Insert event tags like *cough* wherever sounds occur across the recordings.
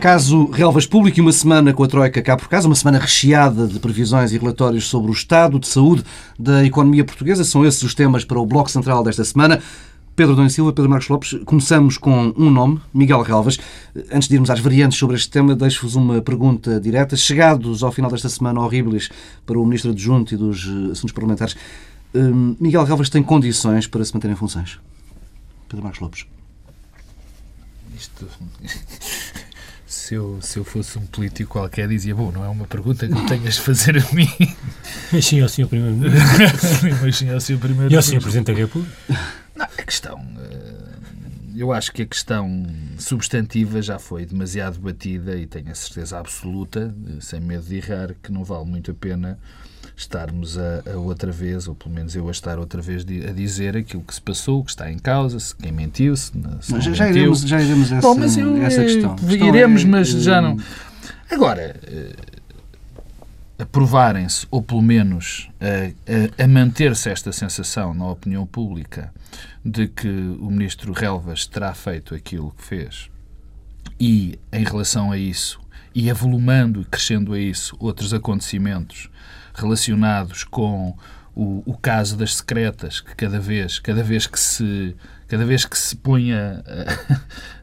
Caso Relvas Público e uma semana com a Troika cá por casa, uma semana recheada de previsões e relatórios sobre o estado de saúde da economia portuguesa. São esses os temas para o Bloco Central desta semana. Pedro Dom Silva, Pedro Marcos Lopes, começamos com um nome, Miguel Relvas. Antes de irmos às variantes sobre este tema, deixo-vos uma pergunta direta. Chegados ao final desta semana horríveis para o Ministro Adjunto e dos Assuntos Parlamentares, hum, Miguel Relvas tem condições para se manter em funções? Pedro Marcos Lopes. Isto se eu, se eu fosse um político qualquer, dizia: Bom, não é uma pergunta que tenhas de fazer a mim. *laughs* *laughs* Mas sim ao Sr. Primeiro-Ministro. Mas sim ao Sr. Primeiro-Ministro. E ao Sr. Presidente da República. Não, a questão. Eh, eu acho que a questão substantiva já foi demasiado batida e tenho a certeza absoluta, sem medo de errar, que não vale muito a pena estarmos a, a, outra vez, ou pelo menos eu a estar outra vez a dizer aquilo que se passou, o que está em causa, se quem mentiu, se, se mas já, mentiu. Iremos, já iremos essa, Bom, mas eu, essa questão. Iremos, é, mas já não. Agora, eh, aprovarem-se, ou pelo menos a, a, a manter-se esta sensação na opinião pública de que o ministro Relvas terá feito aquilo que fez e, em relação a isso, e avolumando e crescendo a isso outros acontecimentos relacionados com o, o, caso das secretas, que cada vez, cada vez que se cada vez que se põe a,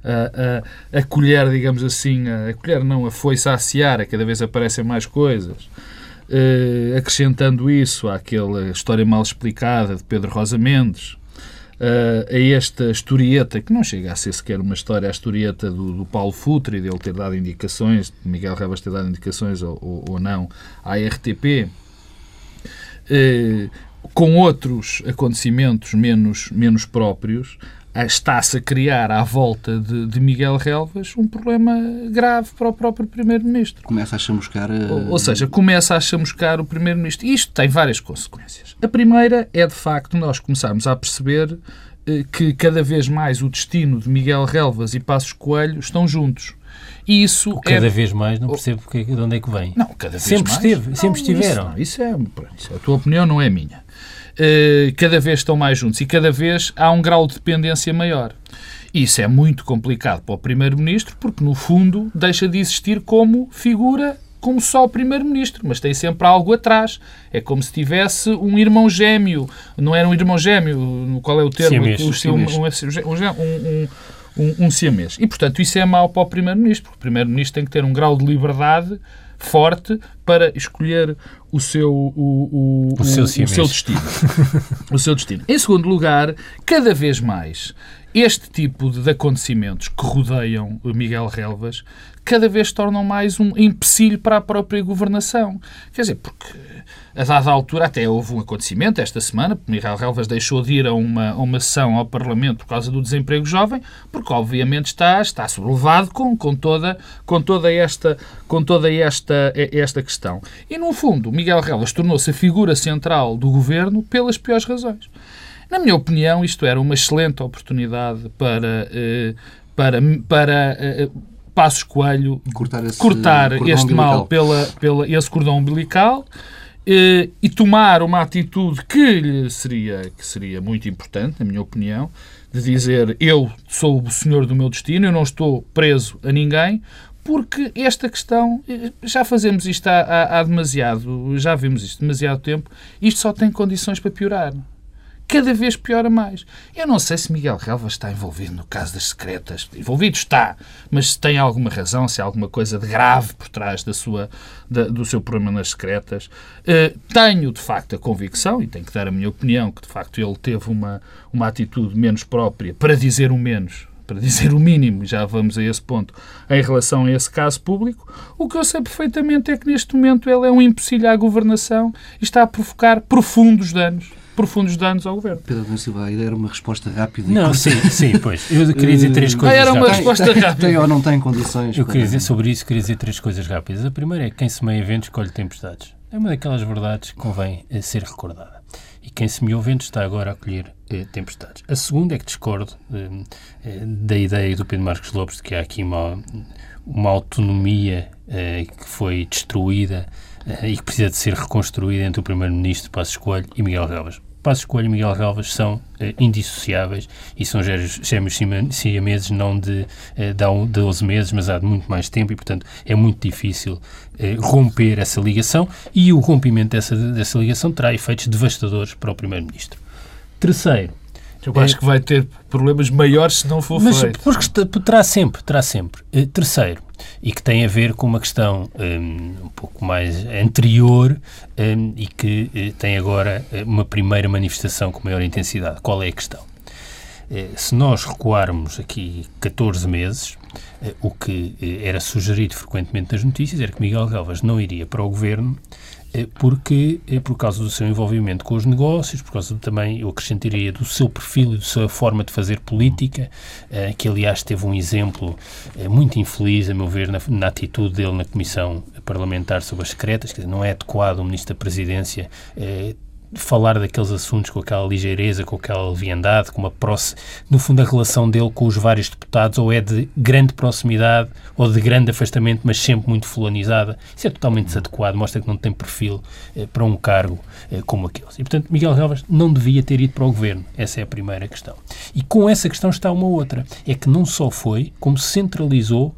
a, a, a colher, digamos assim, a, a colher não, a foice a seara, cada vez aparecem mais coisas. Uh, acrescentando isso àquela história mal explicada de Pedro Rosa Mendes, uh, a esta historieta, que não chega a ser sequer uma história, a historieta do, do Paulo Futre, dele ter dado indicações, de Miguel Rebas ter dado indicações ou, ou, ou não à RTP, eh, com outros acontecimentos menos, menos próprios, está-se a criar à volta de, de, Miguel Relvas um problema grave para o próprio Primeiro-Ministro. Começa a chamuscar... A... Eh, ou, ou, seja, começa a chamuscar o Primeiro-Ministro. Isto tem várias consequências. A primeira é, de facto, nós começarmos a perceber eh, que cada vez mais o destino de Miguel Relvas e Passos Coelho estão juntos. E isso cada é... vez mais não percebo porque, de onde é que vem. Não, cada vez sempre mais. Esteve, sempre estiveram. Isso, não, isso, é, isso é a tua opinião, não é a minha. Uh, cada vez estão mais juntos e cada vez há um grau de dependência maior. Isso é muito complicado para o Primeiro-Ministro porque, no fundo, deixa de existir como figura como só o primeiro-ministro, mas tem sempre algo atrás. É como se tivesse um irmão gêmeo. Não era um irmão gêmeo, qual é o termo? Siamês. Um, um, um, um, um siamês. E, portanto, isso é mau para o Primeiro-Ministro, porque o Primeiro-Ministro tem que ter um grau de liberdade forte para escolher o seu, o, o, o, o seu, o seu destino. *laughs* o seu destino. Em segundo lugar, cada vez mais este tipo de acontecimentos que rodeiam o Miguel Relvas cada vez tornam mais um empecilho para a própria governação. Quer dizer, porque a dada altura até houve um acontecimento esta semana, Miguel Relvas deixou de ir a uma, uma sessão ao Parlamento por causa do desemprego jovem, porque obviamente está, está sobrelevado com, com, toda, com toda, esta, com toda esta, esta questão. E no fundo, Miguel Relvas tornou-se a figura central do governo pelas piores razões. Na minha opinião, isto era uma excelente oportunidade para, eh, para, para eh, Passos Coelho cortar, esse cortar este mal pela, pela esse cordão umbilical eh, e tomar uma atitude que lhe seria, que seria muito importante, na minha opinião, de dizer eu sou o senhor do meu destino, eu não estou preso a ninguém, porque esta questão, já fazemos isto há, há, há demasiado, já vimos isto demasiado tempo, isto só tem condições para piorar cada vez piora mais. Eu não sei se Miguel Relva está envolvido no caso das secretas. Envolvido está, mas se tem alguma razão, se há alguma coisa de grave por trás da sua, da, do seu problema nas secretas. Uh, tenho, de facto, a convicção, e tenho que dar a minha opinião, que de facto ele teve uma, uma atitude menos própria, para dizer o menos, para dizer o mínimo, já vamos a esse ponto, em relação a esse caso público, o que eu sei perfeitamente é que neste momento ele é um empecilho à governação e está a provocar profundos danos profundos danos ao governo. Pedro da Silva, a ideia era uma resposta rápida. Não, sim, sim, pois. Eu queria dizer três ah, coisas. Era uma resposta rápida. Tem ou não tem condições? Eu queria dizer sobre isso, queria dizer três coisas rápidas. A primeira é que quem semeia ventos colhe tempestades. É uma daquelas verdades que convém eh, ser recordada. E quem semeou ventos está agora a colher eh, tempestades. A segunda é que discordo eh, eh, da ideia do Pedro Marcos Lopes de que há aqui uma, uma autonomia eh, que foi destruída eh, e que precisa de ser reconstruída entre o Primeiro-Ministro Passos Coelho e Miguel Relvas Passos Coelho e Miguel Galvas são eh, indissociáveis e são gêmeos siameses não de, eh, de 12 meses, mas há de muito mais tempo e, portanto, é muito difícil eh, romper essa ligação e o rompimento dessa, dessa ligação terá efeitos devastadores para o Primeiro-Ministro. Terceiro, eu acho é, que vai ter problemas maiores se não for mas, feito. Porque terá sempre, terá sempre. Terceiro, e que tem a ver com uma questão um, um pouco mais anterior um, e que uh, tem agora eh, uma primeira manifestação com maior intensidade. Qual é a questão? Uh, se nós recuarmos aqui 14 meses, o que era sugerido frequentemente nas notícias era que Miguel Galvas não iria para o governo eh, porque, eh, por causa do seu envolvimento com os negócios, por causa também, eu acrescentaria, do seu perfil e da sua forma de fazer política, eh, que aliás teve um exemplo muito infeliz, a meu ver, na, na atitude dele na Comissão Parlamentar sobre as secretas, que não é adequado o Ministro da Presidência falar daqueles assuntos com aquela ligeireza, com aquela leviandade, com uma próxima, no fundo a relação dele com os vários deputados ou é de grande proximidade ou de grande afastamento, mas sempre muito fulanizada. Isso é totalmente desadequado, mostra que não tem perfil eh, para um cargo eh, como aqueles. E, portanto, Miguel Galvas não devia ter ido para o governo. Essa é a primeira questão. E com essa questão está uma outra. É que não só foi, como centralizou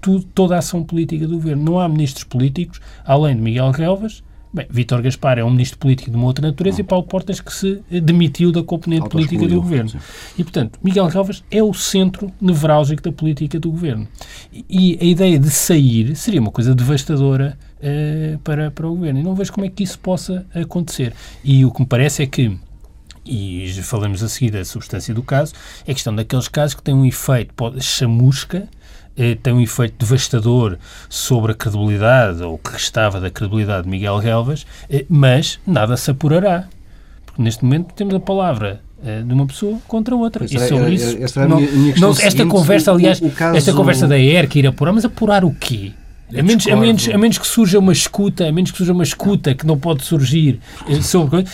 tudo, toda a ação política do governo. Não há ministros políticos, além de Miguel Galvas, Bem, Vítor Gaspar é um ministro político de uma outra natureza e Paulo Portas que se demitiu da componente política do governo. Sim. E, portanto, Miguel Galvas é o centro nevrálgico da política do governo. E, a ideia de sair seria uma coisa devastadora uh, para, para o governo. E não vejo como é que isso possa acontecer. E o que me parece é que e falamos a seguir da substância do caso, é a questão daqueles casos que têm um efeito chamusca eh, tem um efeito devastador sobre a credibilidade, ou o que restava da credibilidade de Miguel Relvas, eh, mas nada se apurará. Porque neste momento temos a palavra eh, de uma pessoa contra outra. Pois e sobre era, isso. Esta, não, não, esta conversa, aliás, o, o caso... esta conversa da ERC ir apurar, mas apurar o quê? A menos, a, menos, a menos que surja uma escuta, a menos que surja uma escuta que não pode surgir eh, sobre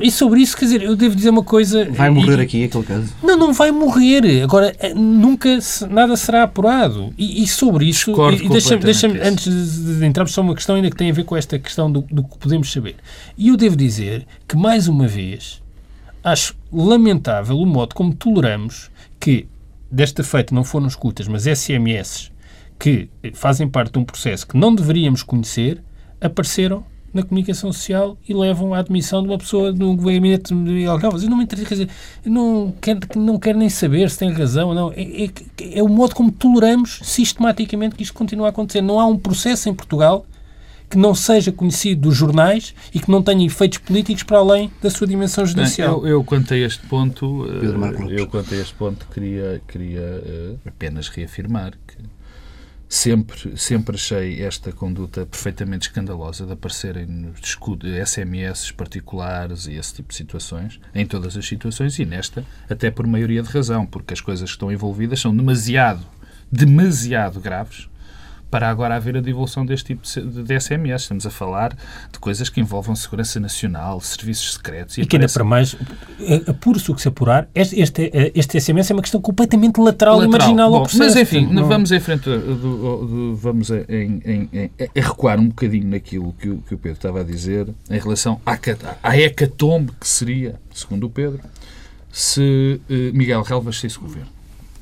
e sobre isso, quer dizer, eu devo dizer uma coisa. Vai morrer e, aqui aquele caso? Não, não vai morrer. Agora, eh, nunca nada será apurado. E, e sobre isso, e, deixa-me, deixa antes de entrarmos, só uma questão ainda que tem a ver com esta questão do, do que podemos saber. E eu devo dizer que, mais uma vez, acho lamentável o modo como toleramos que, desta feita, não foram escutas, mas SMS que fazem parte de um processo que não deveríamos conhecer, apareceram na comunicação social e levam à admissão de uma pessoa de um gabinete de Miguel Galvas. Eu não me interessa, quer dizer, não quero, não quero nem saber se tem razão ou não. É, é, é, o modo como toleramos sistematicamente que isto continua a acontecer. Não há um processo em Portugal que não seja conhecido dos jornais e que não tenha efeitos políticos para além da sua dimensão judicial. Eu, eu quanto a este ponto, eh, eu quanto a este ponto queria, queria eh, apenas reafirmar que Sempre, sempre achei esta conduta perfeitamente escandalosa de aparecerem SMS particulares e esse tipo de situações, em todas as situações, e nesta até por maioria de razão, porque as coisas que estão envolvidas são demasiado, demasiado graves para agora haver a divulgação deste tipo de SMS. Estamos a falar de coisas que envolvam segurança nacional, serviços secretos. E, e que ainda para mais, apure-se o que se apurar, este, este, este, SMS é uma questão completamente lateral, lateral. e marginal Bom, ao processo. Mas enfim, não... vamos em frente, do, do, vamos em, em, em, a recuar um bocadinho naquilo que o, que o Pedro estava a dizer em relação à, à hecatombe que seria, segundo o Pedro, se Miguel Relvas saísse governo.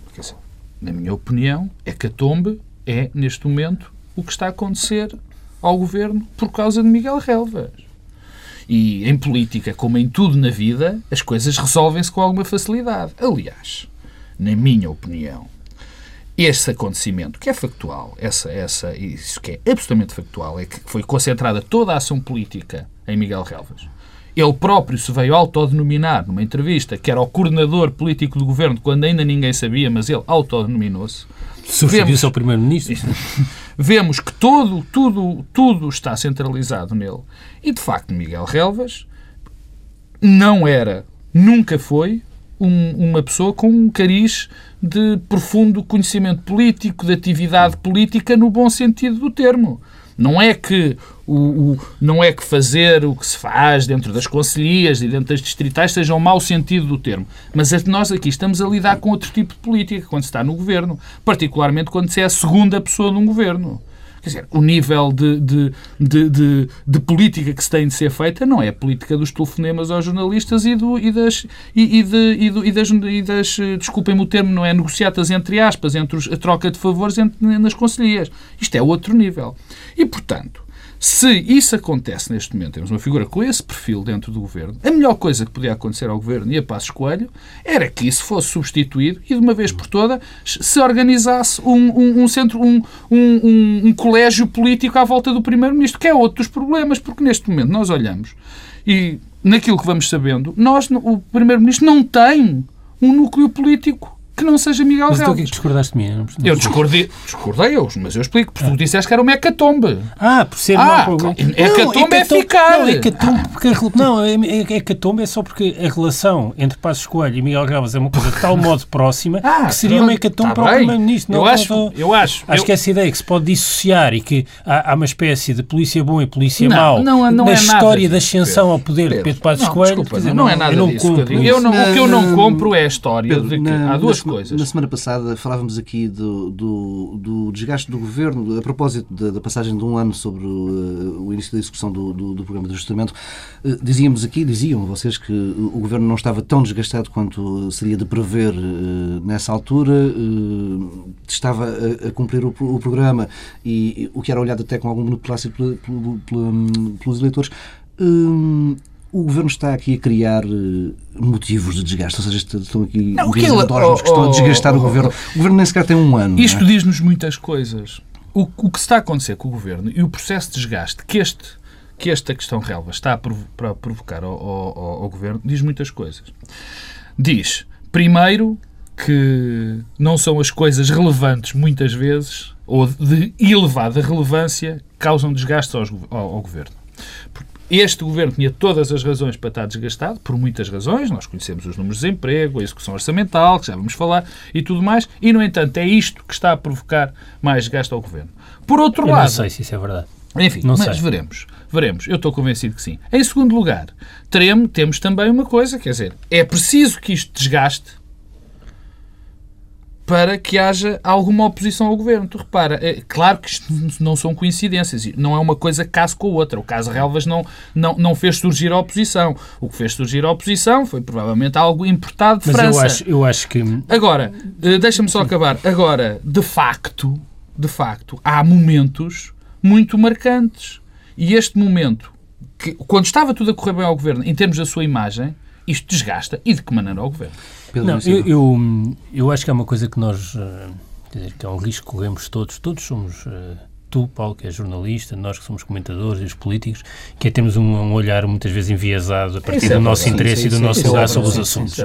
Porque, assim, na minha opinião, hecatombe é, neste momento, o que está a acontecer ao governo por causa de Miguel Relvas. E em política, como em tudo na vida, as coisas resolvem-se com alguma facilidade. Aliás, na minha opinião, esse acontecimento, que é factual, essa, essa, isso que é absolutamente factual, é que foi concentrada toda a ação política em Miguel Relvas. Ele próprio se veio autodenominar numa entrevista que era o coordenador político do governo quando ainda ninguém sabia, mas ele autodenominou-se. Substituiu-se ao Primeiro-Ministro. *laughs* Vemos que todo, tudo, tudo está centralizado nele. E, de facto, Miguel Relvas não era, nunca foi, um, uma pessoa com um cariz de profundo conhecimento político, de atividade política no bom sentido do termo. Não é que o, o, não é que fazer o que se faz dentro das conselhias e dentro das distritais seja um mau sentido do termo. Mas é nós aqui estamos a lidar com outro tipo de política quando se está no governo, particularmente quando se é a segunda pessoa de um governo. Quer dizer, o nível de, de, de, de, política que se tem de ser feita não é a política dos telefonemas aos jornalistas e, do, e das. E, e, das, e das desculpem-me o termo, não é negociatas entre aspas, entre a troca de favores nas conselheiras. Isto é outro nível. E, portanto, se isso acontece neste momento, temos uma figura com esse perfil dentro do governo, a melhor coisa que podia acontecer ao governo e a Passos Coelho era que isso fosse substituído e, de uma vez por todas, se organizasse um, um, um centro, um, um, um colégio político à volta do Primeiro-Ministro, que é outro dos problemas, porque neste momento nós olhamos e, naquilo que vamos sabendo, nós, o Primeiro-Ministro não tem um núcleo político que não seja Miguel Mas tu Relvas. que discordaste de mim? Não, Eu discordei, discordei eu, mas eu explico, porque tu disseste que era uma hecatombe. Ah, por ser Ah, mau claro. problema. Hecatombe é ficar. Não, hecatombe, porque a rel- não, é- é- hecatombe é só porque a relação entre Passos Coelho e Miguel Galvas é uma coisa de tal modo próxima *laughs* Ah, que seria uma hecatombe tá para o. Primeiro-Ministro. Eu acho, não- eu acho. Acho eu- que essa ideia que se pode dissociar e que há, há uma espécie de polícia bom e polícia Não, mau não- não na é nada história da ascensão Pedro. ao poder de Pedro, Pedro Passos não, Coelho. desculpa, dizer, não, é nada eu disso que eu não- o que eu não compro é a história Pedro, de que há duas na, coisas. Na semana passada falávamos aqui do, do, do desgaste do governo, a propósito da, da passagem de um ano sobre o, o início da execução do, do, do programa de ajustamento. Eh, Dizíamos aqui, diziam vocês que o governo não estava tão desgastado quanto seria de prever eh, nessa altura, eh, estava a, a cumprir o, o programa e, o que era olhado até com algum beneplácito pela- pelos eleitores. Hum, o governo está aqui a criar eh, motivos de desgaste, ou seja, est- estão aqui Não, que grandes ele- endógenos que estão a oh, desgastar oh, o governo. O governo nem sequer tem um ano. é? Isto diz-nos muitas coisas. O, o que está a acontecer com o governo e o processo de desgaste que, este, que esta questão relva está a, provo- para provocar ao, ao- ao- governo diz muitas coisas. Diz, primeiro, que não são as coisas relevantes, muitas vezes, ou de elevada relevância, que causam desgaste aos ao, ao governo. Este governo tinha todas as razões para estar desgastado, por muitas razões. Nós conhecemos os números de desemprego, a execução orçamental, que já vamos falar, e tudo mais. E, no entanto, é isto que está a provocar mais desgaste ao governo. Por outro Eu lado, não sei se isso é verdade. enfim, Não mas sei. veremos. Veremos. Eu estou convencido que sim. Em segundo lugar, teremos, temos também uma coisa, quer dizer, é preciso que isto desgaste para que haja alguma oposição ao governo. Tu repara, é claro que isto não são coincidências, não é uma coisa caso com a outra. O caso Relvas não, não, não fez surgir a oposição. O que fez surgir a oposição foi provavelmente algo importado de Mas França. eu acho, eu acho que Agora, eh, deixa-me só acabar. Agora, de facto, de facto, há momentos muito marcantes. E este momento, que, quando estava tudo a correr bem ao governo, em termos da sua imagem, isto desgasta. E de que maneira ao governo? Pedro Não, eu, eu, eu acho que é uma coisa que nós, eh, quer dizer, que é um risco que corremos todos, todos somos, eh, tu, Paulo, que és jornalista, nós que somos comentadores e os políticos, que é termos um, um olhar muitas vezes enviesado a partir é do nosso interesse Sim, e do sim, nosso é lugar sobre os Sim, assuntos. Isso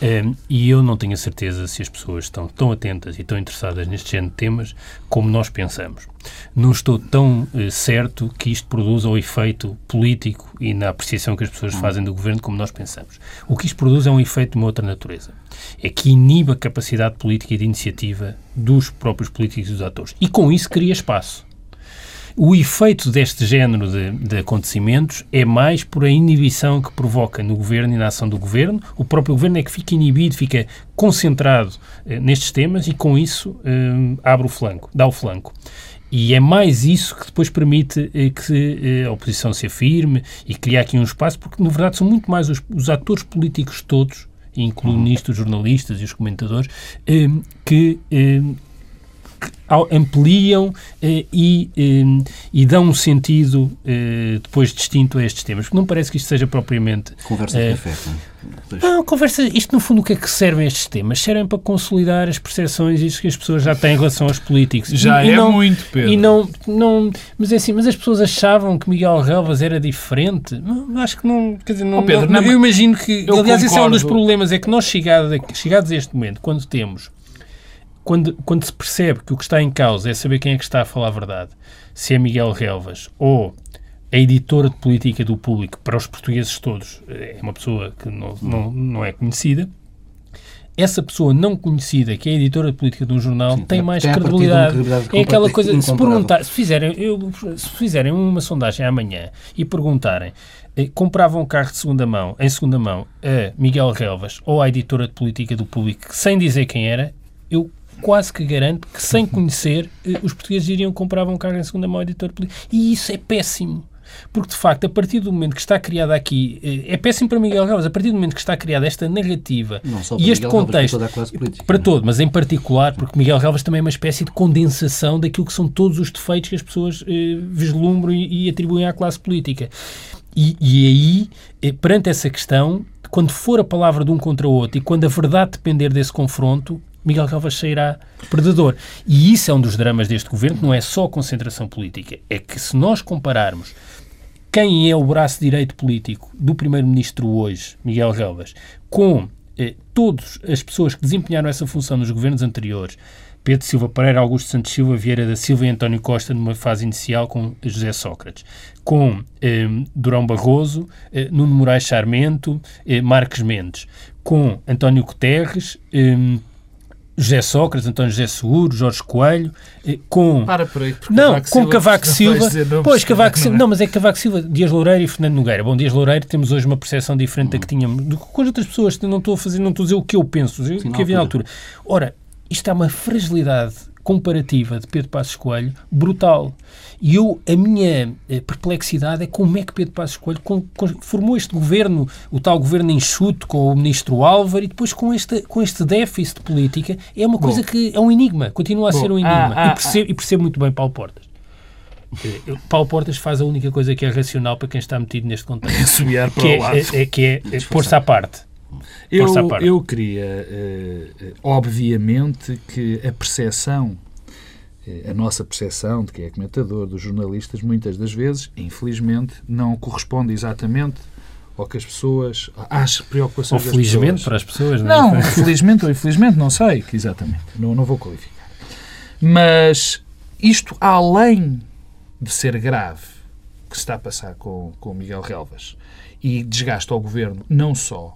é. Eh, e eu não tenho a certeza se as pessoas estão tão atentas e tão interessadas neste género de temas como nós pensamos. Não estou tão eh, certo que isto produza o efeito político e na apreciação que as pessoas fazem do governo como nós pensamos. O que isto produz é um efeito de uma outra natureza. É que inibe a capacidade política e de iniciativa dos próprios políticos e dos atores. E com isso cria espaço. O efeito deste género de, de acontecimentos é mais por a inibição que provoca no governo e na ação do governo. O próprio governo é que fica inibido, fica concentrado eh, nestes temas e com isso eh, abre o flanco, dá o flanco. E é mais isso que depois permite eh, que eh, a oposição se afirme e criar aqui um espaço, porque na verdade são muito mais os, os atores políticos todos, incluindo nisto os jornalistas e os comentadores, eh, que ampliam eh, e, eh, e dão um sentido eh, depois distinto a estes temas. Porque não parece que isto seja propriamente. Conversa de eh, café. não é? Não, conversa. Isto no fundo o que é que servem estes temas? Servem para consolidar as percepções e isso que as pessoas já têm em relação aos políticos. Já E- e é não- muito, Pedro. E não, não, mas é assim, mas as pessoas achavam que Miguel Relvas era diferente. Não, acho que não, quer dizer, não, Oh, Pedro, não- não, eu imagino que, eu aliás, esse é um dos concordo. problemas, é que nós chegados chegados a este momento, quando temos quando, quando se percebe que o que está em causa é saber quem é que está a falar a verdade, se é Miguel Relvas ou a editora de política do público para os portugueses todos é uma pessoa que não, não, não é conhecida, essa pessoa não conhecida, que é editora de política de um jornal, Sim, tem mais credibilidade. credibilidade É aquela coisa, se perguntar, se fizerem, eu, se fizerem uma sondagem amanhã e perguntarem eh, compravam um carro de segunda mão, em segunda mão, a Miguel Relvas ou à editora de política do público, sem dizer quem era, eu quase que garanto que, sem conhecer, eh, os portugueses iriam comprar um carro em segunda mão editor político. E isso é péssimo. Porque, de facto, a partir do momento que está criada aqui, eh, é péssimo para Miguel Galvez, a partir do momento que está criada esta narrativa e este Miguel contexto, Galvez, política, para é? todo, mas em particular, porque Miguel Galvez também é uma espécie de condensação daquilo que são todos os defeitos que as pessoas eh, vislumbram e, e atribuem à classe política. E, e aí, eh, perante essa questão, quando for a palavra de um contra o outro e quando a verdade depender desse confronto, Miguel Galvez sairá perdedor. E isso é um dos dramas deste governo, não é só concentração política. É que se nós compararmos quem é o braço direito político do Primeiro-Ministro hoje, Miguel Galvez, com eh, todas as pessoas que desempenharam essa função nos governos anteriores, Pedro Silva Pereira, Augusto Santos Silva, Vieira da Silva e António Costa numa fase inicial com José Sócrates, com eh, Durão Barroso, eh, Nuno Moraes Charmento, eh, Marques Mendes, com António Guterres, eh, José Sócrates, António José Seguro, Jorge Coelho, eh, com Para por aí. porque não, Cavaco com Silva, Cavaco não Silva. nomes, Pois, Cavaco não é? Silva. Não, mas é Cavaco Silva, Dias Loureiro e Fernando Nogueira. Bom, Dias Loureiro temos hoje uma percepção diferente da que tínhamos do que com as outras pessoas. Não estou a fazer, não estou a dizer o que eu penso, o que havia na altura. altura. Ora, isto é uma fragilidade comparativa de Pedro Passos Coelho brutal. E eu, a minha eh, perplexidade é como é que Pedro Passos Coelho com- com- formou este governo, o tal governo enxuto com o ministro Álvaro e depois com este, com este déficit de política. É uma coisa que é um enigma, continua a Bom, ser um ah, enigma. ah, e, percebo, e percebo muito bem Paulo Portas. Eh, Paulo Portas faz a única coisa que é racional para quem está metido neste contexto. *laughs* Subiar para Que o é, lado. é- é que é, é pôr-se à parte. Eu, eu queria, eh, obviamente, que a percepção, eh, a nossa percepção de quem é comentador, dos jornalistas, muitas das vezes, infelizmente, não corresponde exatamente ao que as pessoas, às Ou preocupações das felizmente pessoas. para as pessoas. Não, é? felizmente ou infelizmente, não sei exatamente. Não, não vou qualificar. Mas isto, além de ser grave, que se está a passar com, com o Miguel Relvas e desgasta ao governo, não só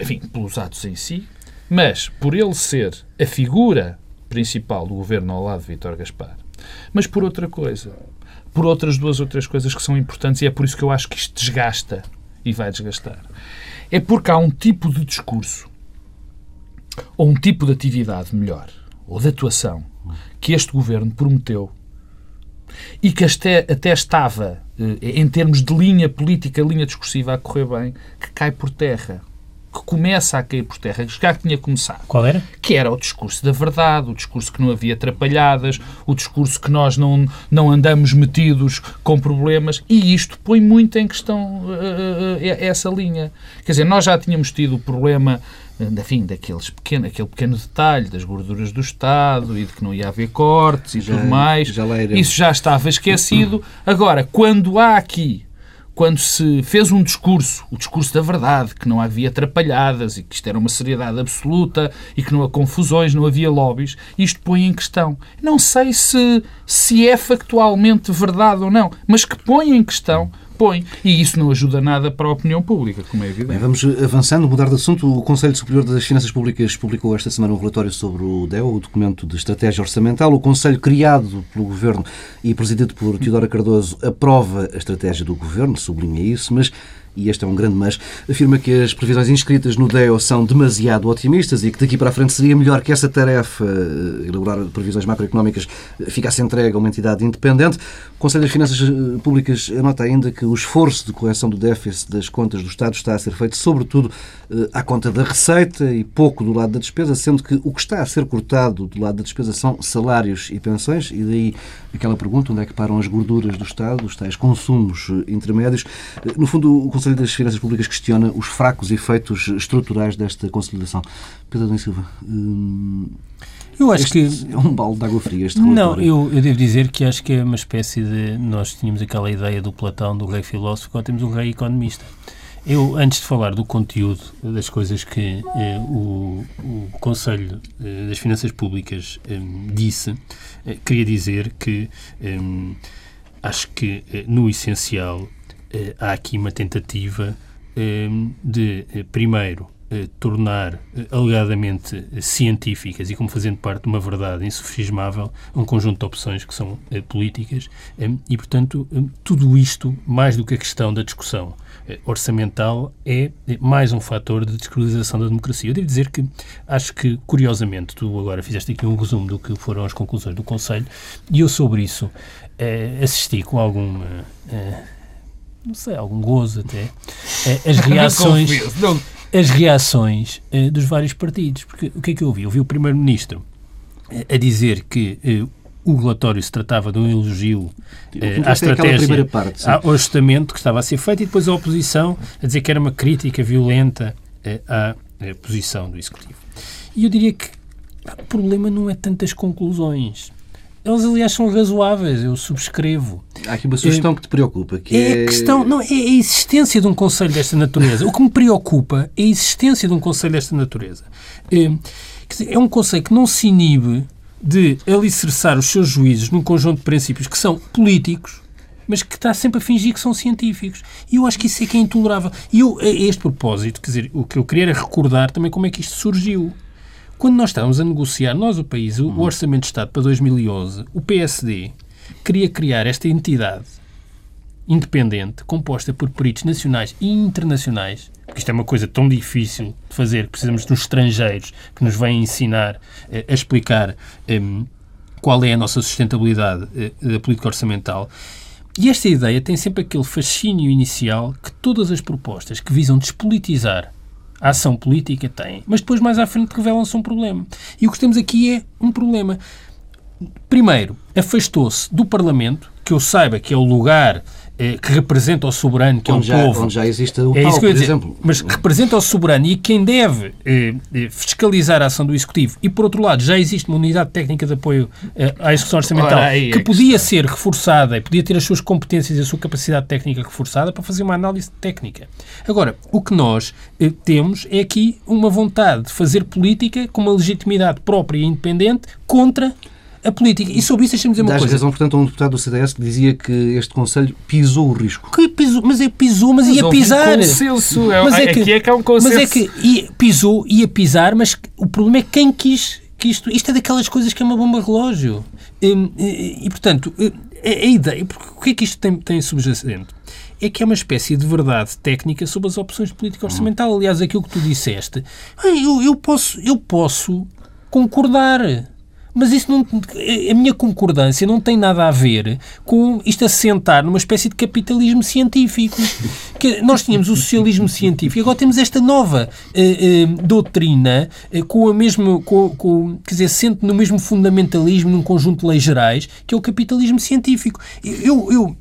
enfim, pelos atos em si, mas por ele ser a figura principal do governo ao lado de Vítor Gaspar, mas por outra coisa, por outras duas ou três coisas que são importantes e é por isso que eu acho que isto desgasta e vai desgastar. É porque há um tipo de discurso ou um tipo de atividade melhor, ou de atuação, que este governo prometeu e que até, até estava, eh, em termos de linha política, linha discursiva, a correr bem, que cai por terra. Que começa a cair por terra, que já tinha começado Qual era? que era o discurso da verdade, o discurso que não havia atrapalhadas, o discurso que nós não, não andamos metidos com problemas, e isto põe muito em questão eh, eh, essa linha. Quer dizer, nós já tínhamos tido o problema, enfim, daqueles pequeno, aquele pequeno detalhe das gorduras do Estado e de que não ia haver cortes e Já- tudo mais. já. Isso já estava esquecido. Agora, quando há aqui quando se fez um discurso, o discurso da verdade, que não havia atrapalhadas e que isto era uma seriedade absoluta e que não há confusões, não havia lobbies, isto põe em questão. Não sei se, se é factualmente verdade ou não, mas que põe em questão, põe. E isso não ajuda nada para a opinião pública, como é Bem, evidente. vamos avançando, mudar de assunto. O Conselho Superior das Finanças Públicas publicou esta semana um relatório sobre o DEO, o documento de estratégia orçamental. O Conselho, criado pelo Governo e presidido por Teodora Cardoso, aprova a estratégia do Governo, sublinha isso, mas e este é um grande mas, afirma que as previsões inscritas no DEO são demasiado otimistas e que daqui para a frente seria melhor que essa tarefa, eh, elaborar previsões macroeconómicas, eh, ficasse entregue a uma entidade independente. O Conselho das Finanças eh, Públicas anota ainda que o esforço de correção do déficit das contas do Estado está a ser feito, sobretudo, à conta da receita e pouco do lado da despesa, sendo que o que está a ser cortado do lado da despesa são salários e pensões, e daí aquela pergunta, onde é que param as gorduras do Estado, os tais consumos intermédios. No fundo, o Conselho das Finanças Públicas questiona os fracos efeitos estruturais desta consolidação. Pedro Adão Silva, hum, Eu acho que. é um balde de água fria este Não, relatório. eu, eu devo dizer que acho que é uma espécie de. Nós tínhamos aquela ideia do Platão, do rei filósofo, agora temos um rei economista. Eu, antes de falar do conteúdo das coisas que eh, o, o Conselho eh, das Finanças Públicas eh, disse, queria dizer que eh, acho que, eh, no essencial, há aqui uma tentativa eh, de, eh, primeiro, eh, tornar eh, alegadamente eh, científicas e como fazendo parte de uma verdade insufismável um conjunto de opções que são eh, políticas eh, e, portanto, eh, tudo isto, mais do que a questão da discussão orçamental, é mais um fator de descredibilização da democracia. Eu devo dizer que acho que, curiosamente, tu agora fizeste aqui um resumo do que foram as conclusões do Conselho e eu sobre isso assisti com algum não sei, algum gozo até, *laughs* as reações, as reações uh, dos vários partidos. Porque o que é que eu ouvi? Eu ouvi o Primeiro-Ministro uh, a dizer que o relatório se tratava de um elogio à estratégia, parte, ao ajustamento que estava a ser feito e depois a oposição a dizer que era uma crítica violenta à posição do Executivo. E eu diria que o problema não é tantas conclusões. Eles, aliás, são razoáveis, eu subscrevo. Há aqui uma sugestão é, que te preocupa, que é... é... A questão, não, é a existência de um conselho desta natureza. o que me preocupa é a existência de um conselho desta natureza. É, dizer, é um conselho que não se inibe de alicerçar os seus juízos num conjunto de princípios que são políticos, mas que está sempre a fingir que são científicos. E eu acho que isso é que é intolerável. E eu, a este propósito, quer dizer, o que eu queria era recordar também como é que isto surgiu. Quando nós estávamos a negociar, nós, o país, o, Orçamento de Estado para 2011, o PSD queria criar esta entidade independente, composta por peritos nacionais e internacionais, porque isto é uma coisa tão difícil de fazer, que precisamos de uns estrangeiros que nos venham ensinar eh, a explicar um, qual é a nossa sustentabilidade eh, da política orçamental. E esta ideia tem sempre aquele fascínio inicial que todas as propostas que visam despolitizar a ação política tem, mas depois mais à frente revelam-se um problema. E o que temos aqui é um problema. Primeiro, afastou-se do Parlamento, que eu saiba que é o lugar que representa o soberano, que onde é o já, povo. Onde já existe o é isso que eu por dizer, exemplo. Mas representa o soberano e quem deve eh, eh, fiscalizar a ação do Executivo. E, por outro lado, já existe uma unidade técnica de apoio eh, à execução orçamental aí, que é podia que ser reforçada e podia ter as suas competências e a sua capacidade técnica reforçada para fazer uma análise técnica. Agora, o que nós eh, temos é aqui uma vontade de fazer política com uma legitimidade própria e independente contra a política. E sobre isso deixa-me dizer uma Dás coisa. razão, portanto, a um deputado do CDS que dizia que este Conselho pisou o risco. Que pisou, mas é pisou, mas, mas ia pisar. Um consenso. É, mas é que, aqui é que há um consenso. Mas é que ia, pisou, ia pisar, mas o problema é quem quis que isto, isto é daquelas coisas que é uma bomba relógio. E, e, e portanto, a, a, ideia, porque, o que é que isto tem, tem subjacente? É que é uma espécie de verdade técnica sobre as opções de política orçamental. Aliás, aquilo que tu disseste, eu, eu, posso, eu posso concordar mas isso não, a minha concordância não tem nada a ver com isto assentar numa espécie de capitalismo científico. Que nós tínhamos o socialismo científico, agora temos esta nova uh, uh, doutrina uh, com a mesma, com, com, quer dizer, sente no mesmo fundamentalismo num conjunto de leis gerais, que é o capitalismo científico. Eu, eu,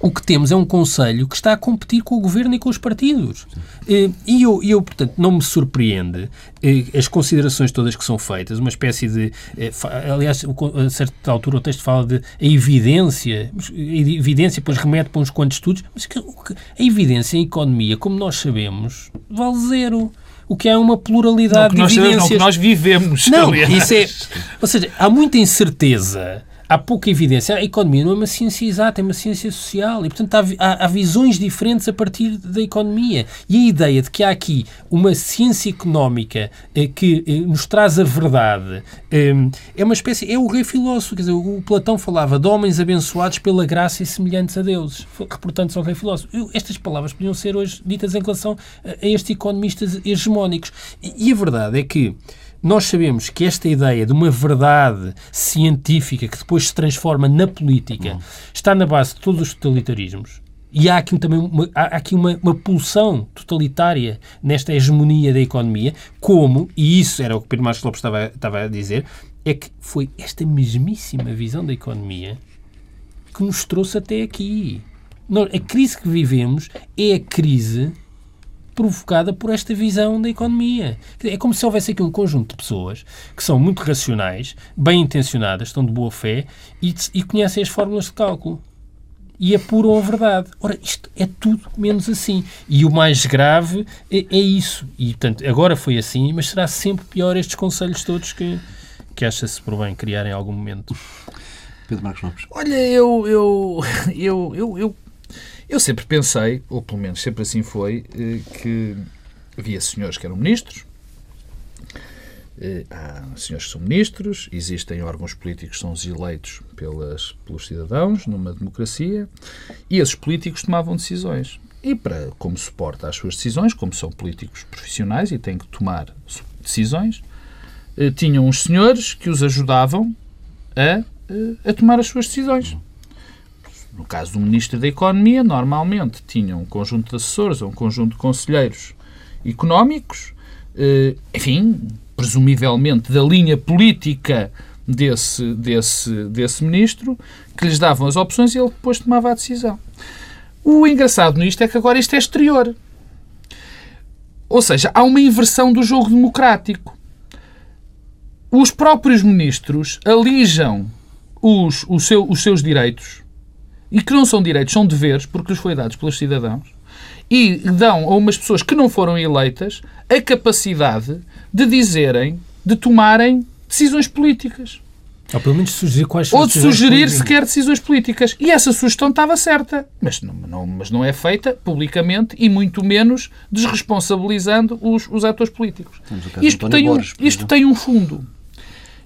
o que temos é um Conselho que está a competir com o Governo e com os partidos. Eh, e eu, eu, portanto, não me surpreende eh, as considerações todas que são feitas, uma espécie de... Eh, aliás, a certa altura o texto fala de a evidência, a evidência depois remete para uns quantos estudos, mas a evidência em economia, como nós sabemos, vale zero o que é uma pluralidade de evidências. Sabemos, não, que nós vivemos. Não, aliás. isso é... Ou seja, há muita incerteza há pouca evidência. A economia não é uma ciência exata, é uma ciência social e, portanto, há, há, visões diferentes a partir da economia. E a ideia de que há aqui uma ciência económica eh, que eh, nos traz a verdade eh, é uma espécie. É o rei filósofo. Quer dizer, o Platão falava de homens abençoados pela graça e semelhantes a deuses, reportantes ao rei filósofo. Estas palavras podiam ser hoje ditas em relação a, estes economistas hegemónicos. E a verdade é que nós sabemos que esta ideia de uma verdade científica que depois se transforma na política uhum. está na base de todos os totalitarismos. E há aqui também uma, há aqui uma, uma pulsão totalitária nesta hegemonia da economia, como, e isso era o que Pedro Marcos Lopes estava, estava a dizer, é que foi esta mesmíssima visão da economia que nos trouxe até aqui. A crise que vivemos é a crise provocada por esta visão da economia. É como se houvesse aqui um conjunto de pessoas que são muito racionais, bem intencionadas, estão de boa fé e, e conhecem as fórmulas de cálculo e apuram a verdade. Ora, isto é tudo menos assim. E o mais grave é, é, isso. E, portanto, agora foi assim, mas será sempre pior estes conselhos todos que, que acha-se por bem criar em algum momento. Pedro Marcos Lopes. Olha, eu, eu, *laughs* eu, eu, eu eu sempre pensei, ou pelo menos sempre assim foi, eh, que havia senhores que eram ministros, eh, há senhores que são ministros, existem órgãos políticos que são os eleitos pelas, pelos cidadãos numa democracia e esses políticos tomavam decisões. E para, como suporte às suas decisões, como são políticos profissionais e têm que tomar decisões, eh, tinham uns senhores que os ajudavam a, a tomar as suas decisões. No caso do Ministro da Economia, normalmente tinham um conjunto de assessores ou um conjunto de conselheiros económicos, enfim, presumivelmente, da linha política desse, desse, desse ministro, que lhes davam as opções e ele depois tomava a decisão. O engraçado nisto é que agora isto é exterior. Ou seja, há uma inversão do jogo democrático. Os próprios ministros alijam os, os, seu, os seus direitos, e que não são direitos, são deveres, porque lhes foi dados pelos cidadãos, e dão a umas pessoas que não foram eleitas a capacidade de dizerem, de tomarem decisões políticas. Ou pelo menos sugerir quais Ou de sugerir sequer decisões políticas. E essa sugestão estava certa, mas não, não, mas não é feita publicamente e muito menos desresponsabilizando os, os atores políticos. Isto, tem um, isto tem um fundo.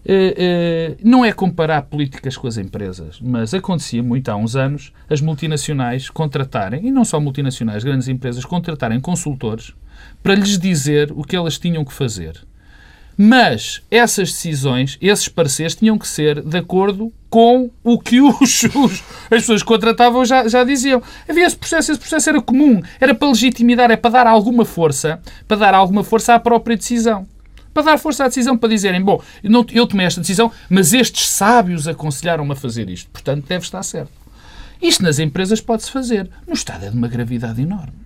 Uh, uh, não é comparar políticas com as empresas, mas acontecia muito há uns anos as multinacionais contratarem, e não só multinacionais, grandes empresas, contratarem consultores para lhes dizer o que elas tinham que fazer. Mas essas decisões, esses pareceres, tinham que ser de acordo com o que os, *laughs* os, as pessoas que contratavam já, já diziam. Havia esse processo, esse processo era comum, era para legitimar, é para dar alguma força, para dar alguma força à própria decisão. Para dar força à decisão, para dizerem, bom, eu, tomei esta decisão, mas estes sábios aconselharam-me a fazer isto, portanto deve estar certo. Isto nas empresas pode-se fazer. No Estado é de uma gravidade enorme.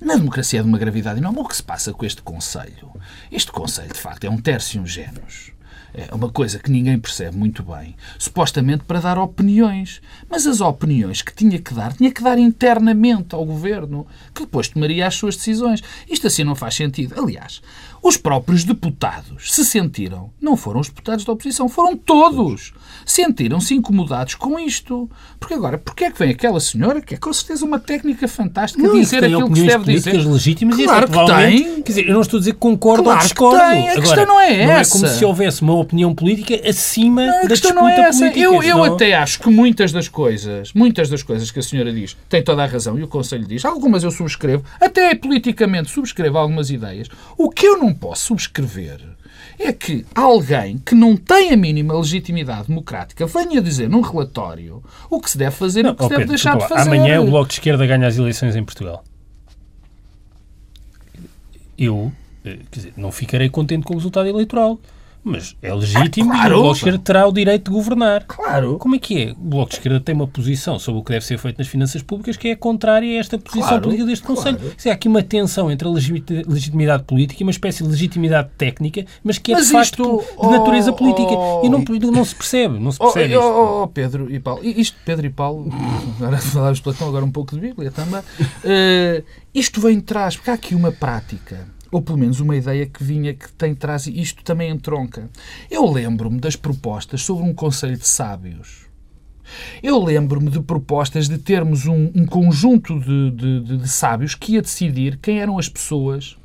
Na democracia é de uma gravidade enorme. O que se passa com este Conselho? Este Conselho, de facto, é um tercium genus. É uma coisa que ninguém percebe muito bem, supostamente para dar opiniões. Mas as opiniões que tinha que dar, tinha que dar internamente ao governo, que depois tomaria as suas decisões. Isto assim não faz sentido. Aliás, os próprios deputados se sentiram, não foram os deputados da oposição, foram todos, sentiram-se incomodados com isto. Porque agora, porque é que vem aquela senhora, que é com certeza uma técnica fantástica, não, dizer aquilo que se deve dizer? legítimas claro e que tem. Quer dizer, eu não estou a dizer que concordo claro ou discordo. Que tem. A agora, questão não é essa. Não é como se houvesse uma opinião política acima não, a da disputa não é essa. política. Eu, eu até acho que muitas das coisas, muitas das coisas que a senhora diz, tem toda a razão e o Conselho diz, algumas eu subscrevo, até politicamente subscrevo algumas ideias. O que eu não posso subscrever é que alguém que não tem a mínima legitimidade democrática venha dizer num relatório o que se deve fazer e o que se deve Pedro, deixar de fazer. Amanhã o Bloco de Esquerda ganha as eleições em Portugal. Eu, eh, quer dizer, não ficarei contente com o resultado eleitoral. Mas é legítimo Ah, claro. e o Bloco de Esquerda terá o direito de governar. Claro. Como é que é? O Bloco de Esquerda tem uma posição sobre o que deve ser feito nas finanças públicas que é contrária a esta posição Claro, política deste claro. Conselho. Quer dizer, há aqui uma tensão entre a legiti- legitimidade política e uma espécie de legitimidade técnica, mas que é Mas de facto isto, de natureza oh, política. oh, E não, não se percebe. Não se Oh, percebe oh, isto. oh, oh, Pedro e Paulo, isto Pedro e Paulo, *laughs* agora falámos Platão, agora um pouco de Bíblia também. Eh, isto vem de trás, porque há aqui uma prática, ou pelo menos uma ideia que vinha que tem e isto também entronca. Eu lembro-me das propostas sobre um conselho de sábios. Eu lembro-me de propostas de termos um, um conjunto de, de- de- de sábios que ia decidir quem eram as pessoas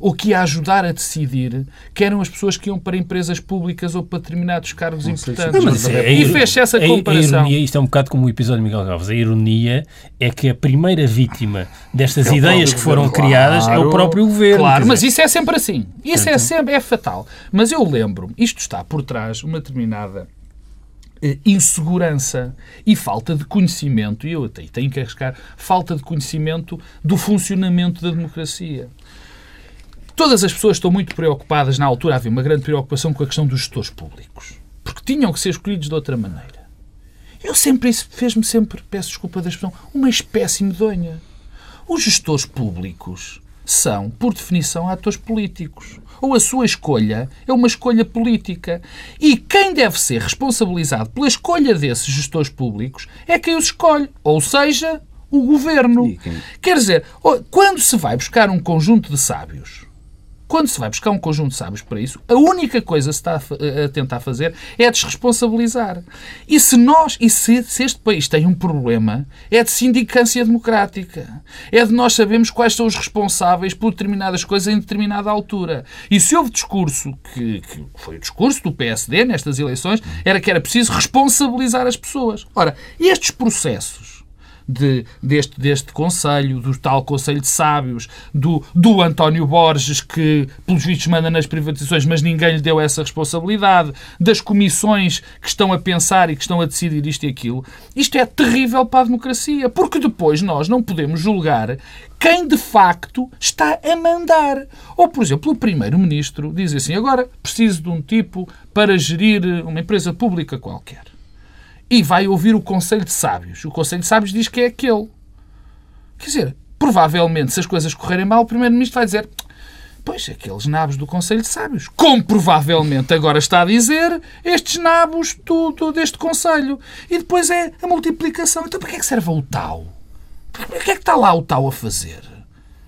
ou que ia ajudar a decidir quem eram as pessoas que iam para empresas públicas ou para determinados cargos importantes. Não, mas isso é- e a- fez essa a- comparação. A ironia, isto é um bocado como o episódio de Miguel Galvez. A ironia é que a primeira vítima destas É ideias que foram governo. criadas é o Claro, próprio governo. Claro, mas isso é sempre assim. Isso é sempre é fatal. Mas eu lembro-me, isto está por trás de uma determinada eh, insegurança e falta de conhecimento, e eu até tenho que arriscar, falta de conhecimento do funcionamento da democracia. Todas as pessoas estão muito preocupadas, na altura havia uma grande preocupação com a questão dos gestores públicos, porque tinham que ser escolhidos de outra maneira. Eu sempre, isso fez-me sempre, peço desculpa da expressão, uma espécie medonha. Os gestores públicos são, por definição, atores políticos. Ou a sua escolha é uma escolha política. E quem deve ser responsabilizado pela escolha desses gestores públicos é quem os escolhe. Ou seja, o governo. Quer dizer, quando se vai buscar um conjunto de sábios quando se vai buscar um conjunto de sábios para isso, a única coisa que se está a, tentar fazer é desresponsabilizar. E se nós, e se, se este país tem um problema, é de sindicância democrática. É de nós sabermos quais são os responsáveis por determinadas coisas em determinada altura. E se houve discurso, que, que foi o discurso do PSD nestas eleições, era que era preciso responsabilizar as pessoas. Ora, estes processos de, deste, deste Conselho, do tal Conselho de Sábios, do, do António Borges, que, pelos vistos, manda nas privatizações, mas ninguém lhe deu essa responsabilidade, das comissões que estão a pensar e que estão a decidir isto e aquilo. Isto é terrível para a democracia, porque depois nós não podemos julgar quem de facto está a mandar. Ou, por exemplo, o Primeiro-Ministro diz assim: agora preciso de um tipo para gerir uma empresa pública qualquer e vai ouvir o Conselho de Sábios. O Conselho de Sábios diz que é aquele. Quer dizer, provavelmente, se as coisas correrem mal, o Primeiro-Ministro vai dizer Pois, aqueles nabos do Conselho de Sábios. Como provavelmente agora está a dizer, estes nabos tudo deste Conselho. E depois é a multiplicação. Então, para que é que serve o tal? Para que é que está lá o tal a fazer?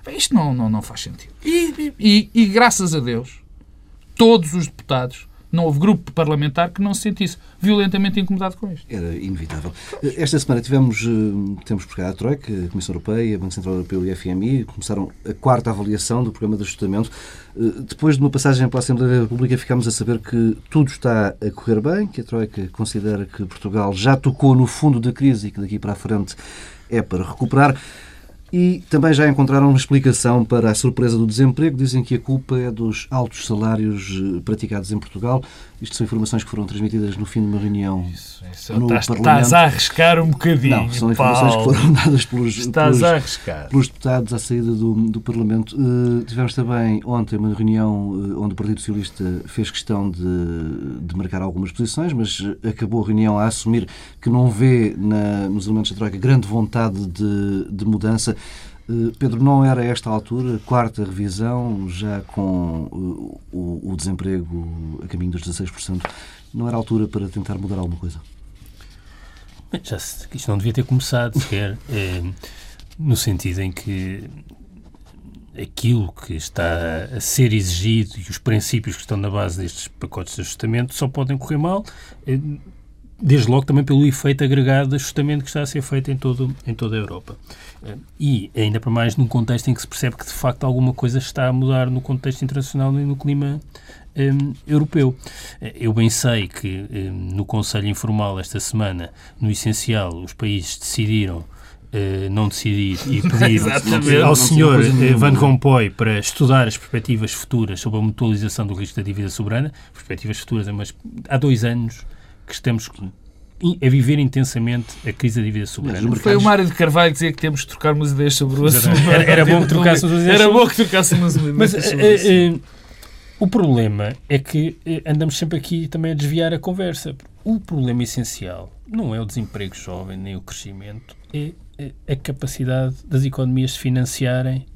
Isto não, não, não faz sentido. E, e, e, graças a Deus, todos os deputados não houve grupo parlamentar que não se sentisse violentamente incomodado com isto. Era inevitável. Esta semana tivemos, eh, temos por cá a Troika, a Comissão Europeia, Banco Central Europeu e a FMI, começaram a quarta avaliação do programa de ajustamento. Eh, depois de uma passagem pela Assembleia da República, ficámos a saber que tudo está a correr bem, que a Troika considera que Portugal já tocou no fundo da crise e que daqui para a frente é para recuperar. E também já encontraram uma explicação para a surpresa do desemprego. Dizem que a culpa é dos altos salários eh, praticados em Portugal. Isto são informações que foram transmitidas no fim de uma reunião isso, isso. no estás, Parlamento. Estás a arriscar um bocadinho, Não, são informações Paulo. que foram dadas pelos, estás pelos, pelos deputados à saída do, do Parlamento. Uh, tivemos também ontem uma reunião uh, onde o Partido Socialista fez questão de, de marcar algumas posições, mas acabou a reunião a assumir que não vê na, nos elementos da Troika grande vontade de, de mudança. Eh, Pedro, não era esta altura, quarta revisão, já com eh, o, desemprego a caminho dos 16%, não era altura para tentar mudar alguma coisa? Já, isto não devia ter começado sequer, é, no sentido em que aquilo que está a ser exigido e os princípios que estão na base destes pacotes de ajustamento só podem correr mal. É, desde logo também pelo efeito agregado de ajustamento que está a ser feito em, todo, em toda a Europa. E ainda para mais num contexto em que se percebe que de facto alguma coisa está a mudar no contexto internacional e no clima um, europeu. Eu bem sei que um, no Conselho Informal esta semana, no essencial, os países decidiram Uh, não decidir e *laughs* pedir ao senhor uh, Van Rompuy para estudar as perspectivas futuras sobre a mutualização do risco da dívida soberana, perspectivas futuras, mas há dois anos que estamos a viver intensamente a crise da dívida soberana. Foi o Mário de Carvalho dizer que temos de trocar umas ideias sobre o assunto. Era, era bom que trocássemos ideias Era bom que trocássemos umas ideias Mas, sobre uh, uh, o problema é que uh, andamos sempre aqui também a desviar a conversa. O problema essencial não é o desemprego jovem nem o crescimento, é a capacidade das economias se financiarem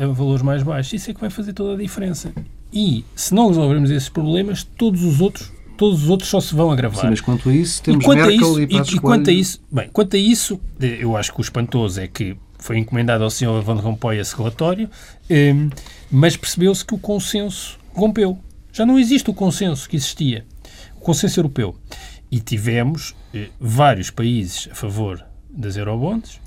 a valores mais baixos. Isso é que vai fazer toda a diferença. E se não resolvermos esses problemas, todos os outros todos os outros só se vão agravar. Sim, mas quanto a isso, temos e Merkel isso, e e, e quanto a isso, bem, quanto a isso, eh, eu acho que o espantoso é que foi encomendado ao Sr. Van Rompuy esse relatório, ehm, mas percebeu-se que o consenso rompeu. Já não existe o consenso que existia, o consenso europeu. E tivemos eh, vários países a favor das eurobonds,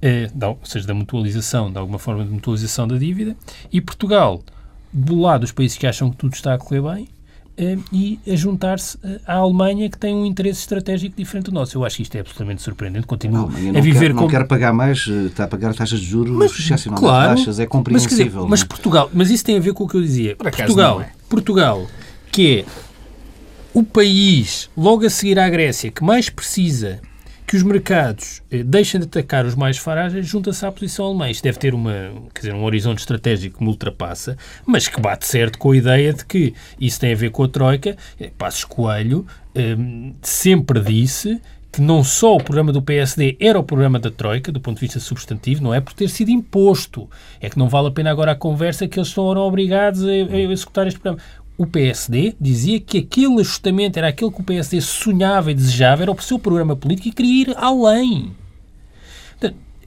eh, da, ou seja, da mutualização, de alguma forma de mutualização da dívida, e Portugal, do lado dos países que acham que tudo está a correr bem, e a juntar-se eh, à Alemanha, que tem um interesse estratégico diferente do nosso. Eu acho que isto é absolutamente surpreendente. Continua a, a viver quer, com... Não quer pagar mais, eh, está a pagar taxas de juros mas, excepcionalmente claro, baixas, é compreensível. Mas, dizer, mas, Portugal, mas isso tem a ver com o que eu dizia. Portugal, é. Portugal, que é o país, logo a seguir à Grécia, que mais precisa que os mercados eh, deixem de atacar os mais frágeis, junta-se à posição alemã. Isto deve ter uma, quer dizer, um horizonte estratégico que me ultrapassa, mas que bate certo com a ideia de que isso tem a ver com a Troika. Eh, Passos Coelho eh, sempre disse que não só o programa do PSD era o programa da Troika, do ponto de vista substantivo, não é por ter sido imposto. É que não vale a pena agora a conversa que eles foram obrigados a, a executar este programa o PSD dizia que aquele ajustamento era aquele que o PSD sonhava e desejava, era o seu programa político e queria ir além.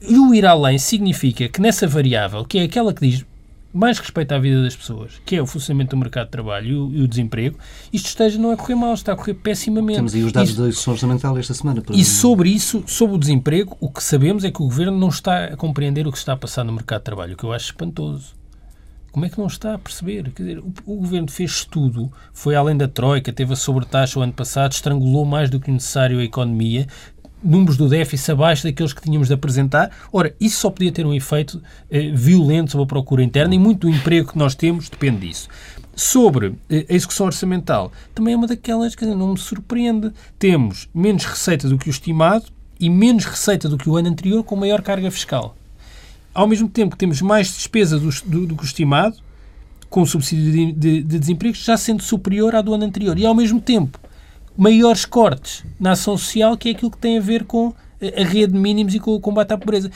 E o ir além significa que nessa variável, que é aquela que diz mais respeito à vida das pessoas, que é o funcionamento do mercado de trabalho e o, e o desemprego, isto esteja não a correr mal, está a correr pessimamente. Temos aí os dados da execução orçamental esta semana. Para... E sobre isso, sobre o desemprego, o que sabemos é que o Governo não está a compreender o que está a passar no mercado de trabalho, o que eu acho espantoso. Como é que não está a perceber? Quer dizer, o, o Governo fez tudo, foi além da Troika, teve a sobretaxa o ano passado, estrangulou mais do que necessário a economia, números do déficit abaixo daqueles que tínhamos de apresentar. Ora, isso só podia ter um efeito eh, violento sobre a procura interna e muito do emprego que nós temos depende disso. Sobre eh, a execução orçamental, também é uma daquelas que não me surpreende. Temos menos receita do que o estimado e menos receita do que o ano anterior com maior carga fiscal. Ao mesmo tempo que temos mais despesa do, do, do que o estimado, com o subsídio de, de, de desemprego já sendo superior à do ano anterior. E ao mesmo tempo maiores cortes na ação social, que é aquilo que tem a ver com a rede de mínimos e com o combate à pobreza.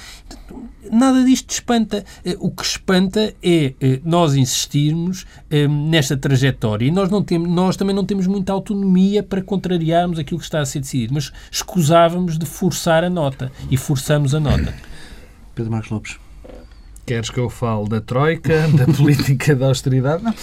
Nada disto espanta. Eh, o que espanta é eh, nós insistirmos eh, nesta trajetória e nós, não temos, nós também não temos muita autonomia para contrariarmos aquilo que está a ser decidido, mas escusávamos de forçar a nota e forçamos a nota. Pedro Marcos Lopes. Queres que eu fale da Troika, da *laughs* política da austeridade? Não.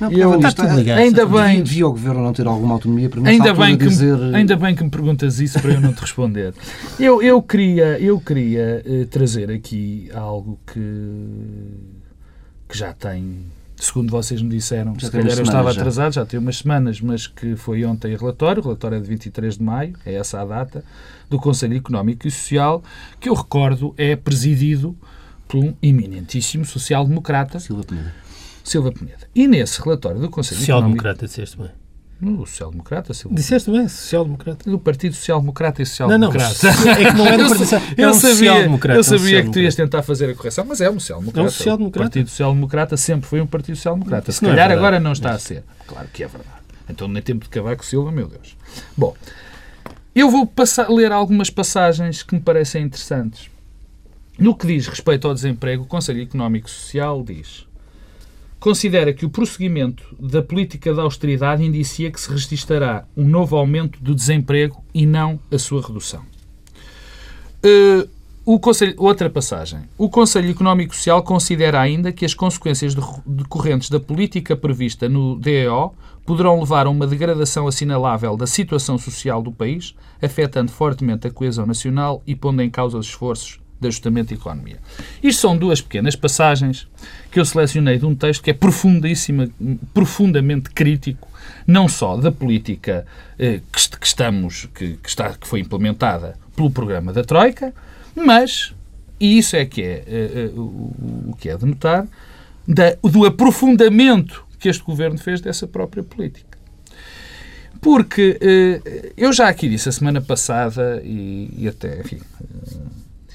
Não, eu, está tudo ligado. Ainda bem. Devia o Governo não ter alguma autonomia para ainda bem que dizer... Me, ainda bem que me perguntas isso para eu não te responder. eu, eu queria, eu queria uh, trazer aqui algo que, que já tem, segundo vocês me disseram, já se calhar eu estava já. atrasado, já tem umas semanas, mas que foi ontem o relatório, o relatório é de 23 de maio, é essa a data, do Conselho Económico e Social, que eu recordo é presidido por um eminentíssimo social-democrata. Silva Peneda. Silva Peneda. E nesse relatório do Conselho Social-democrata, disseste bem. No social-democrata, Silva Disseste bem, social-democrata. Do Partido Social-Democrata e Social-Democrata. Não, não, é que não é do Partido é eu, um sabia, eu sabia que tu ias tentar fazer a correção, mas é um social-democrata. É um social-democrata. O Partido Social-Democrata sempre foi um Partido Social-Democrata. Se calhar é agora não está a ser. Claro que é verdade. Então nem tempo de Cavaco Silva, meu Deus. Bom, eu vou passar, ler algumas passagens que me parecem interessantes. No que diz respeito ao desemprego, o Conselho Económico Social diz considera que o prosseguimento da política de austeridade indicia que se registrará um novo aumento do desemprego e não a sua redução. Uh, o Conselho, outra passagem. O Conselho Económico Social considera ainda que as consequências decorrentes da política prevista no DEO poderão levar a uma degradação assinalável da situação social do país, afetando fortemente a coesão nacional e pondo em causa os esforços de ajustamento da economia. Isto são duas pequenas passagens que eu selecionei de um texto que é profundíssima, profundamente crítico, não só da política eh, que, estamos, que, que, está, que foi implementada pelo programa da Troika, mas, e isso é que é eh, eh, o, o, que é de notar, da, do aprofundamento que este governo fez dessa própria política. Porque eh, eu já aqui disse a semana passada e, e até, enfim,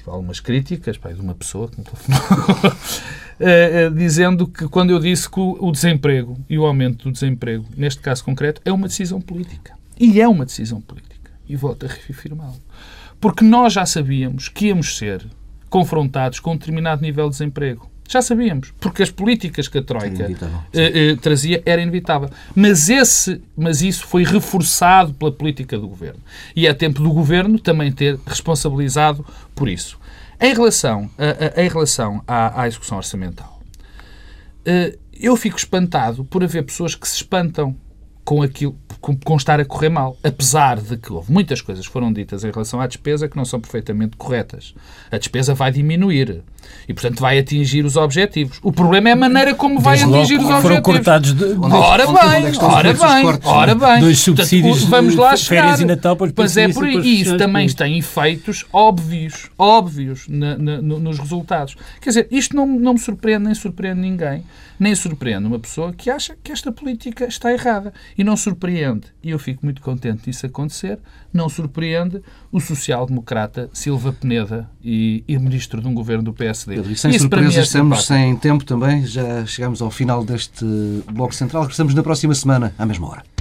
algumas críticas pá, de uma pessoa que me telefonou, *laughs* eh, eh, dizendo que quando eu disse que o, desemprego e o aumento do desemprego, neste caso concreto, é uma decisão política. E é uma decisão política. E volto a reafirmá-lo. Porque nós já sabíamos que íamos ser confrontados com um determinado nível de desemprego. Já sabíamos, porque as políticas que a Troika eh, eh, trazia era inevitável. Mas, esse, mas isso foi reforçado pela política do Governo. E é tempo do Governo também ter responsabilizado por isso. Em relação, a, a, em relação à, à execução orçamental, eh, eu fico espantado por haver pessoas que se espantam com aquilo, com, com, estar a correr mal. Apesar de que houve muitas coisas que foram ditas em relação à despesa que não são perfeitamente corretas. A despesa vai diminuir e, portanto, vai atingir os objetivos. O problema é a maneira como vai Desde atingir os objetivos. Foram cortados de, ora bem, ora bem, ora bem. Dois subsídios portanto, vamos lá chegar. férias e Natal para Mas é por aí. E isso também tem efeitos óbvios, óbvios na, na, nos resultados. Quer dizer, isto não, não me surpreende nem surpreende ninguém nem surpreende uma pessoa que acha que esta política está errada. E não surpreende, e eu fico muito contente disso acontecer, não surpreende o social-democrata Silva Peneda e, e, ministro de um governo do PSD. Pedro, e sem Isso surpresas, é estamos sem tempo também, já chegamos ao final deste Bloco Central. Regressamos na próxima semana, à mesma hora.